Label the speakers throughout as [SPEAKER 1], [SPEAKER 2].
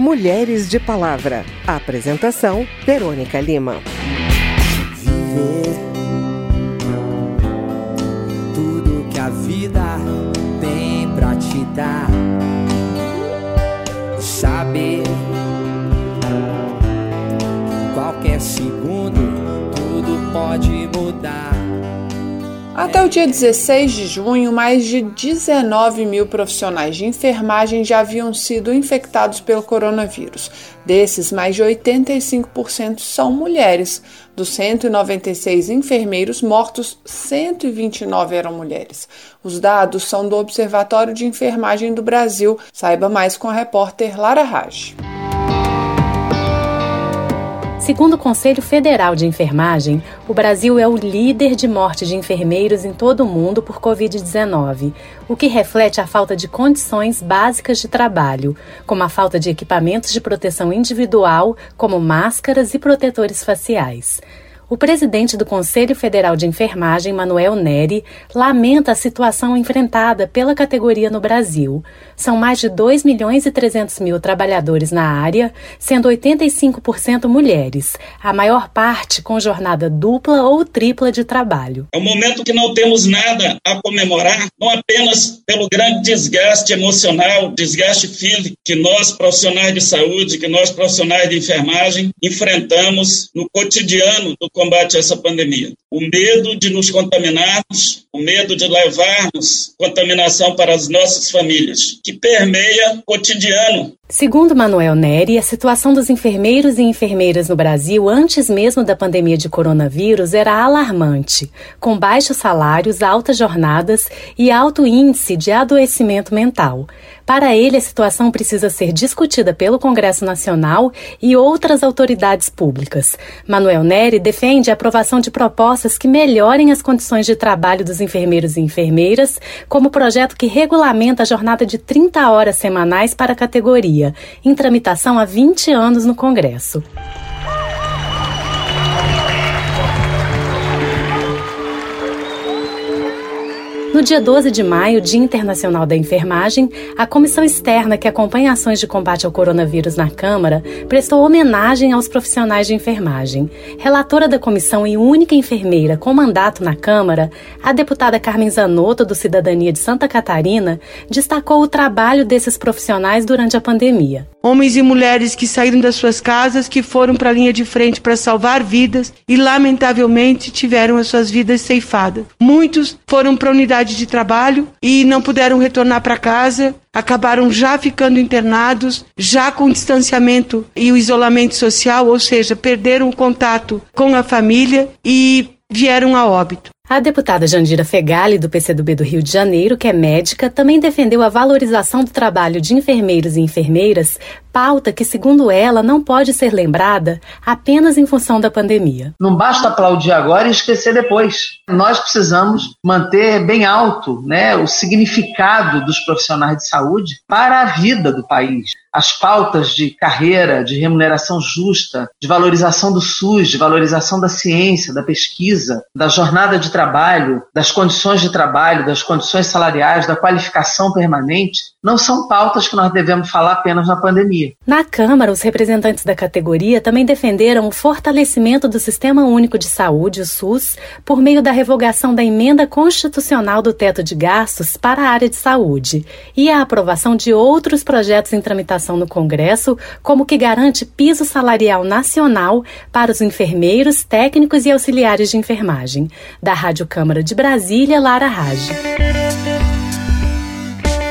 [SPEAKER 1] Mulheres de Palavra. Apresentação: Verônica Lima.
[SPEAKER 2] Viver tudo que a vida tem pra te dar. Saber que qualquer segundo tudo pode mudar.
[SPEAKER 3] Até o dia 16 de junho, mais de 19 mil profissionais de enfermagem já haviam sido infectados pelo coronavírus. Desses, mais de 85% são mulheres. Dos 196 enfermeiros mortos, 129 eram mulheres. Os dados são do Observatório de Enfermagem do Brasil. Saiba mais com a repórter Lara Raj.
[SPEAKER 4] Segundo o Conselho Federal de Enfermagem, o Brasil é o líder de morte de enfermeiros em todo o mundo por Covid-19, o que reflete a falta de condições básicas de trabalho, como a falta de equipamentos de proteção individual, como máscaras e protetores faciais. O presidente do Conselho Federal de Enfermagem, Manuel Neri, lamenta a situação enfrentada pela categoria no Brasil. São mais de 2 milhões e 300 mil trabalhadores na área, sendo 85% mulheres, a maior parte com jornada dupla ou tripla de trabalho.
[SPEAKER 5] É um momento que não temos nada a comemorar, não apenas pelo grande desgaste emocional, desgaste físico que nós, profissionais de saúde, que nós, profissionais de enfermagem, enfrentamos no cotidiano do combate a essa pandemia. O medo de nos contaminarmos, o medo de levarmos contaminação para as nossas famílias, que permeia o cotidiano
[SPEAKER 4] Segundo Manuel Neri, a situação dos enfermeiros e enfermeiras no Brasil antes mesmo da pandemia de coronavírus era alarmante, com baixos salários, altas jornadas e alto índice de adoecimento mental. Para ele, a situação precisa ser discutida pelo Congresso Nacional e outras autoridades públicas. Manuel Neri defende a aprovação de propostas que melhorem as condições de trabalho dos enfermeiros e enfermeiras, como o projeto que regulamenta a jornada de 30 horas semanais para a categoria em tramitação há 20 anos no Congresso. No dia 12 de maio, Dia Internacional da Enfermagem, a comissão externa que acompanha ações de combate ao coronavírus na Câmara prestou homenagem aos profissionais de enfermagem. Relatora da comissão e única enfermeira com mandato na Câmara, a deputada Carmen Zanotto, do Cidadania de Santa Catarina, destacou o trabalho desses profissionais durante a pandemia.
[SPEAKER 6] Homens e mulheres que saíram das suas casas, que foram para a linha de frente para salvar vidas e, lamentavelmente, tiveram as suas vidas ceifadas. Muitos foram para a unidade de trabalho e não puderam retornar para casa, acabaram já ficando internados, já com distanciamento e o isolamento social, ou seja, perderam o contato com a família e vieram a óbito.
[SPEAKER 4] A deputada Jandira Fegali, do PCdoB do Rio de Janeiro, que é médica, também defendeu a valorização do trabalho de enfermeiros e enfermeiras, pauta que, segundo ela, não pode ser lembrada apenas em função da pandemia.
[SPEAKER 7] Não basta aplaudir agora e esquecer depois. Nós precisamos manter bem alto né, o significado dos profissionais de saúde para a vida do país as pautas de carreira, de remuneração justa, de valorização do SUS, de valorização da ciência, da pesquisa, da jornada de trabalho, das condições de trabalho, das condições salariais, da qualificação permanente, não são pautas que nós devemos falar apenas na pandemia.
[SPEAKER 4] Na Câmara, os representantes da categoria também defenderam o fortalecimento do Sistema Único de Saúde, o SUS, por meio da revogação da emenda constitucional do teto de gastos para a área de saúde e a aprovação de outros projetos em tramitação no Congresso, como que garante piso salarial nacional para os enfermeiros, técnicos e auxiliares de enfermagem. Da Rádio Câmara de Brasília, Lara Rage.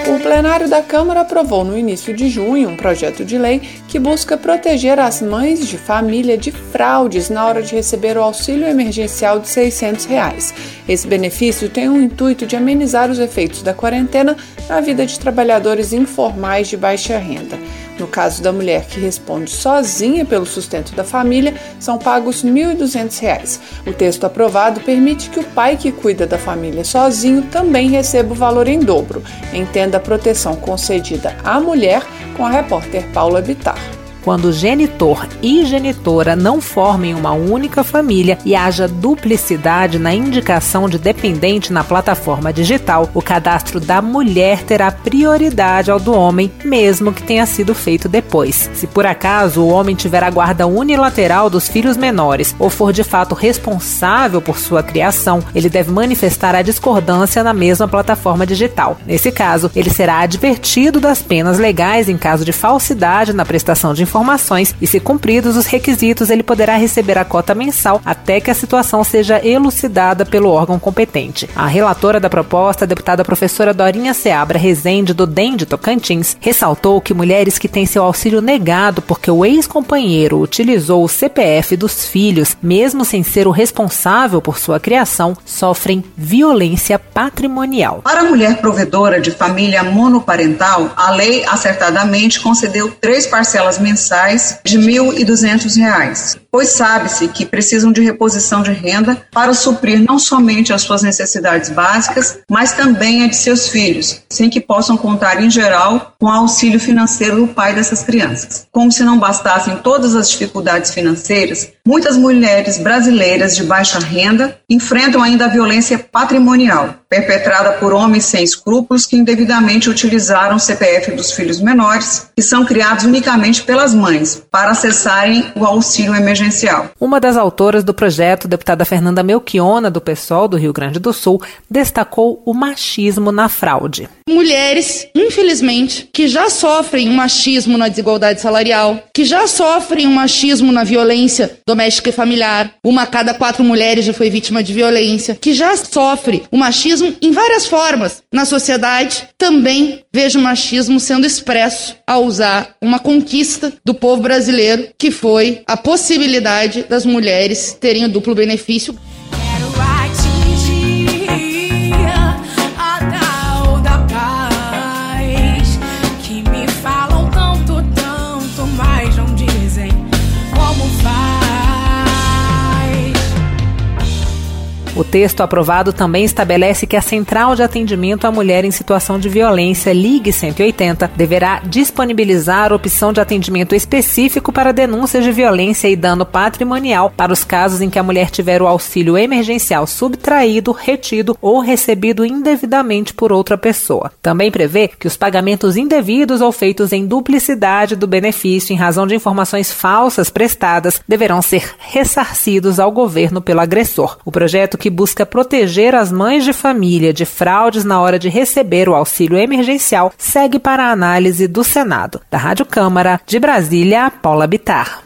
[SPEAKER 3] O plenário da Câmara aprovou no início de junho um projeto de lei que busca proteger as mães de família de fraudes na hora de receber o auxílio emergencial de 600 reais. Esse benefício tem o intuito de amenizar os efeitos da quarentena na vida de trabalhadores informais de baixa renda. No caso da mulher que responde sozinha pelo sustento da família, são pagos R$ 1.200. O texto aprovado permite que o pai que cuida da família sozinho também receba o valor em dobro. Entenda a proteção concedida à mulher com a repórter Paula Bitar.
[SPEAKER 8] Quando genitor e genitora não formem uma única família e haja duplicidade na indicação de dependente na plataforma digital, o cadastro da mulher terá prioridade ao do homem, mesmo que tenha sido feito depois. Se por acaso o homem tiver a guarda unilateral dos filhos menores ou for de fato responsável por sua criação, ele deve manifestar a discordância na mesma plataforma digital. Nesse caso, ele será advertido das penas legais em caso de falsidade na prestação de informações e, se cumpridos os requisitos, ele poderá receber a cota mensal até que a situação seja elucidada pelo órgão competente. A relatora da proposta, a deputada professora Dorinha Seabra Rezende, do DEM de Tocantins, ressaltou que mulheres que têm seu auxílio negado porque o ex-companheiro utilizou o CPF dos filhos, mesmo sem ser o responsável por sua criação, sofrem violência patrimonial.
[SPEAKER 9] Para a mulher provedora de família monoparental, a lei acertadamente concedeu três parcelas mensais de R$ 1.200, pois sabe-se que precisam de reposição de renda para suprir não somente as suas necessidades básicas, mas também a de seus filhos, sem que possam contar, em geral, com o auxílio financeiro do pai dessas crianças. Como se não bastassem todas as dificuldades financeiras, muitas mulheres brasileiras de baixa renda enfrentam ainda a violência patrimonial, perpetrada por homens sem escrúpulos que indevidamente utilizaram o CPF dos filhos menores, que são criados unicamente pelas mães, para acessarem o auxílio emergencial.
[SPEAKER 8] Uma das autoras do projeto, deputada Fernanda Melchiona, do PSOL do Rio Grande do Sul, destacou o machismo na fraude.
[SPEAKER 10] Mulheres, infelizmente, que já sofrem um machismo na desigualdade salarial, que já sofrem um machismo na violência doméstica e familiar, uma a cada quatro mulheres já foi vítima de violência, que já sofre o machismo machismo em várias formas na sociedade, também vejo o machismo sendo expresso ao usar uma conquista do povo brasileiro, que foi a possibilidade das mulheres terem o duplo benefício.
[SPEAKER 8] Texto aprovado também estabelece que a Central de Atendimento à Mulher em Situação de Violência, Ligue 180, deverá disponibilizar opção de atendimento específico para denúncias de violência e dano patrimonial para os casos em que a mulher tiver o auxílio emergencial subtraído, retido ou recebido indevidamente por outra pessoa. Também prevê que os pagamentos indevidos ou feitos em duplicidade do benefício em razão de informações falsas prestadas deverão ser ressarcidos ao governo pelo agressor. O projeto que busca proteger as mães de família de fraudes na hora de receber o auxílio emergencial segue para a análise do Senado. Da Rádio Câmara, de Brasília, Paula Bitar.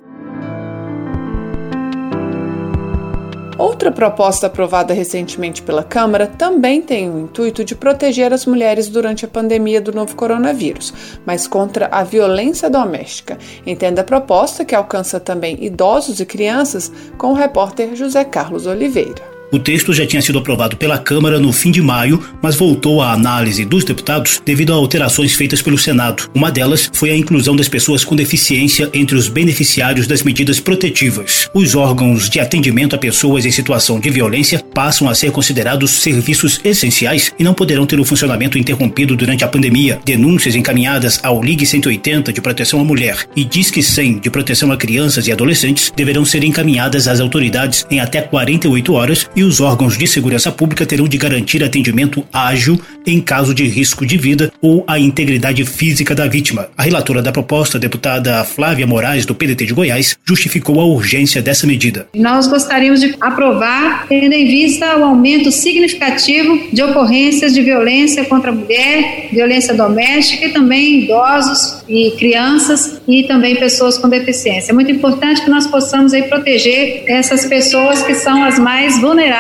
[SPEAKER 3] Outra proposta aprovada recentemente pela Câmara também tem o intuito de proteger as mulheres durante a pandemia do novo coronavírus, mas contra a violência doméstica. Entenda a proposta que alcança também idosos e crianças com o repórter José Carlos Oliveira.
[SPEAKER 11] O texto já tinha sido aprovado pela Câmara no fim de maio, mas voltou à análise dos deputados devido a alterações feitas pelo Senado. Uma delas foi a inclusão das pessoas com deficiência entre os beneficiários das medidas protetivas. Os órgãos de atendimento a pessoas em situação de violência passam a ser considerados serviços essenciais e não poderão ter o funcionamento interrompido durante a pandemia. Denúncias encaminhadas ao Ligue 180 de proteção à mulher e Disque 100 de proteção a crianças e adolescentes deverão ser encaminhadas às autoridades em até 48 horas e os órgãos de segurança pública terão de garantir atendimento ágil em caso de risco de vida ou a integridade física da vítima. A relatora da proposta, a deputada Flávia Moraes, do PDT de Goiás, justificou a urgência dessa medida.
[SPEAKER 12] Nós gostaríamos de aprovar, tendo em vista o aumento significativo de ocorrências de violência contra a mulher, violência doméstica e também idosos e crianças e também pessoas com deficiência. É muito importante que nós possamos aí proteger essas pessoas que são as mais vulneráveis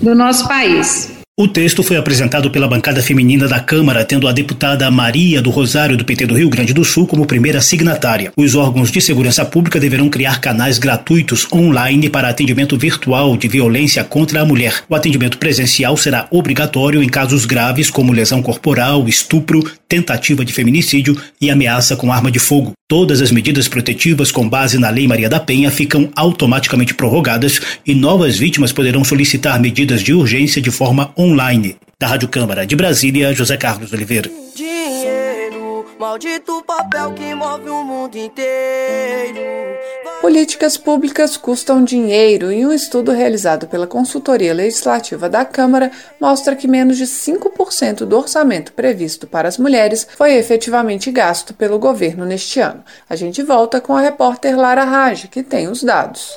[SPEAKER 12] do nosso país.
[SPEAKER 11] O texto foi apresentado pela bancada feminina da Câmara, tendo a deputada Maria do Rosário do PT do Rio Grande do Sul como primeira signatária. Os órgãos de segurança pública deverão criar canais gratuitos online para atendimento virtual de violência contra a mulher. O atendimento presencial será obrigatório em casos graves como lesão corporal, estupro, tentativa de feminicídio e ameaça com arma de fogo. Todas as medidas protetivas com base na Lei Maria da Penha ficam automaticamente prorrogadas e novas vítimas poderão solicitar medidas de urgência de forma online. Da Rádio Câmara de Brasília, José Carlos Oliveira.
[SPEAKER 13] Dinheiro, maldito papel que move o mundo inteiro.
[SPEAKER 3] Políticas públicas custam dinheiro e um estudo realizado pela Consultoria Legislativa da Câmara mostra que menos de 5% do orçamento previsto para as mulheres foi efetivamente gasto pelo governo neste ano. A gente volta com a repórter Lara Raj, que tem os dados.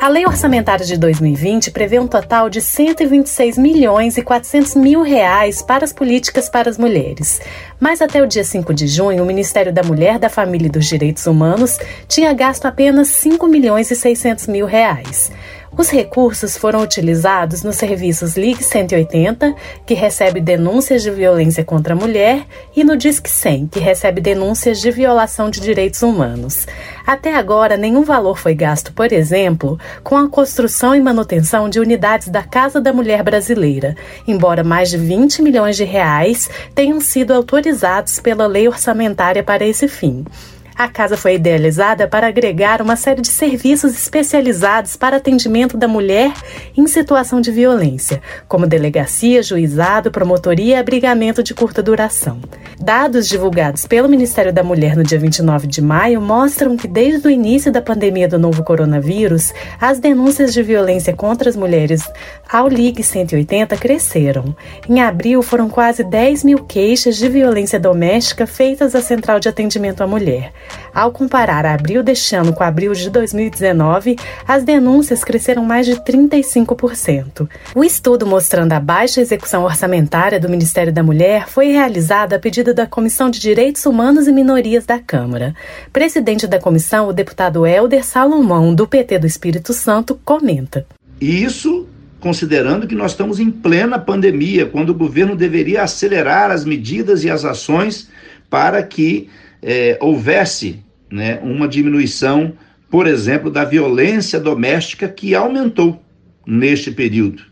[SPEAKER 4] A Lei Orçamentária de 2020 prevê um total de 126 milhões e 400 mil reais para as políticas para as mulheres. Mas até o dia 5 de junho, o Ministério da Mulher, da Família e dos Direitos Humanos tinha gasto apenas 5 milhões e 600 mil reais. Os recursos foram utilizados nos serviços Ligue 180, que recebe denúncias de violência contra a mulher, e no Disque 100, que recebe denúncias de violação de direitos humanos. Até agora, nenhum valor foi gasto, por exemplo, com a construção e manutenção de unidades da Casa da Mulher Brasileira, embora mais de 20 milhões de reais tenham sido autorizados pela lei orçamentária para esse fim. A casa foi idealizada para agregar uma série de serviços especializados para atendimento da mulher em situação de violência, como delegacia, juizado, promotoria e abrigamento de curta duração. Dados divulgados pelo Ministério da Mulher no dia 29 de maio mostram que desde o início da pandemia do novo coronavírus, as denúncias de violência contra as mulheres ao Ligue 180 cresceram. Em abril, foram quase 10 mil queixas de violência doméstica feitas à Central de Atendimento à Mulher. Ao comparar abril deste ano com abril de 2019, as denúncias cresceram mais de 35%. O estudo mostrando a baixa execução orçamentária do Ministério da Mulher foi realizado a pedido da Comissão de Direitos Humanos e Minorias da Câmara. Presidente da comissão, o deputado Helder Salomão, do PT do Espírito Santo, comenta.
[SPEAKER 13] Isso considerando que nós estamos em plena pandemia, quando o governo deveria acelerar as medidas e as ações para que é, houvesse né, uma diminuição, por exemplo, da violência doméstica que aumentou neste período.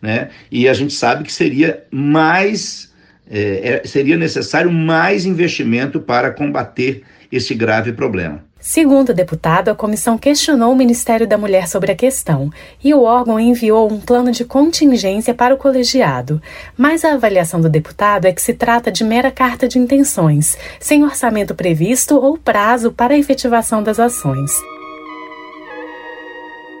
[SPEAKER 13] Né? E a gente sabe que seria mais, é, é seria necessário mais investimento para combater esse grave problema.
[SPEAKER 4] Segundo o deputado, a comissão questionou o Ministério da Mulher sobre a questão e o órgão enviou um plano de contingência para o colegiado. Mas a avaliação do deputado é que se trata de mera carta de intenções, sem orçamento previsto ou prazo para a efetivação das ações.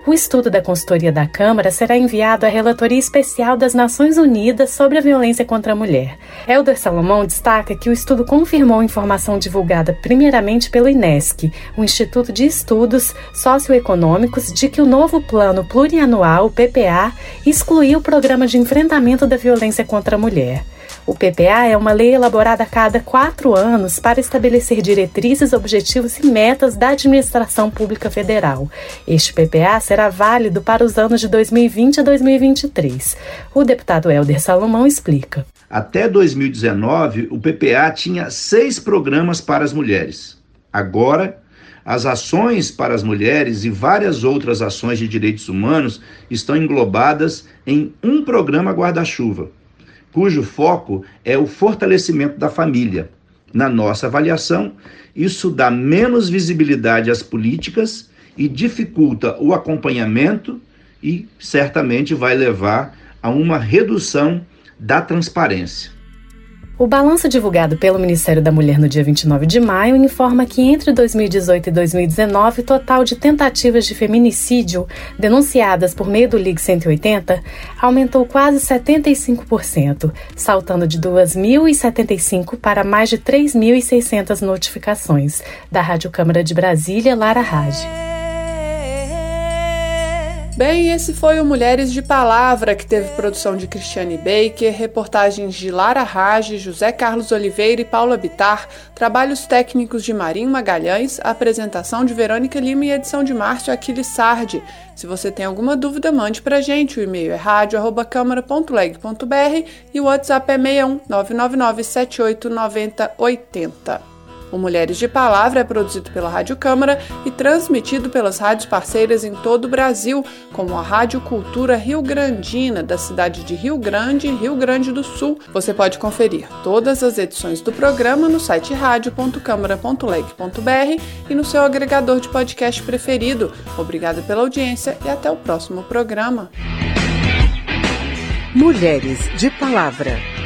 [SPEAKER 4] O estudo da consultoria da Câmara será enviado à Relatoria Especial das Nações Unidas sobre a Violência contra a Mulher. Helder Salomão destaca que o estudo confirmou informação divulgada primeiramente pelo INESC, o Instituto de Estudos Socioeconômicos, de que o novo Plano Plurianual, PPA, excluiu o Programa de Enfrentamento da Violência contra a Mulher. O PPA é uma lei elaborada a cada quatro anos para estabelecer diretrizes, objetivos e metas da administração pública federal. Este PPA será válido para os anos de 2020 a 2023. O deputado Helder Salomão explica.
[SPEAKER 13] Até 2019, o PPA tinha seis programas para as mulheres. Agora, as ações para as mulheres e várias outras ações de direitos humanos estão englobadas em um programa guarda-chuva cujo foco é o fortalecimento da família. Na nossa avaliação, isso dá menos visibilidade às políticas e dificulta o acompanhamento e certamente vai levar a uma redução da transparência.
[SPEAKER 4] O balanço divulgado pelo Ministério da Mulher no dia 29 de maio informa que entre 2018 e 2019, o total de tentativas de feminicídio denunciadas por meio do Ligue 180 aumentou quase 75%, saltando de 2.075 para mais de 3.600 notificações. Da Rádio Câmara de Brasília, Lara Rage.
[SPEAKER 3] Bem, esse foi o Mulheres de Palavra, que teve produção de Cristiane Baker, reportagens de Lara Rage, José Carlos Oliveira e Paula Bitar, trabalhos técnicos de Marinho Magalhães, apresentação de Verônica Lima e edição de Márcio Aquiles Sardi. Se você tem alguma dúvida, mande pra gente. O e-mail é rádio.câmara.leg.br e o WhatsApp é 61 999 78 90 80. O Mulheres de Palavra é produzido pela Rádio Câmara e transmitido pelas rádios parceiras em todo o Brasil, como a Rádio Cultura Rio Grandina, da cidade de Rio Grande, Rio Grande do Sul. Você pode conferir todas as edições do programa no site rádio.câmara.leg.br e no seu agregador de podcast preferido. Obrigada pela audiência e até o próximo programa.
[SPEAKER 1] Mulheres de Palavra.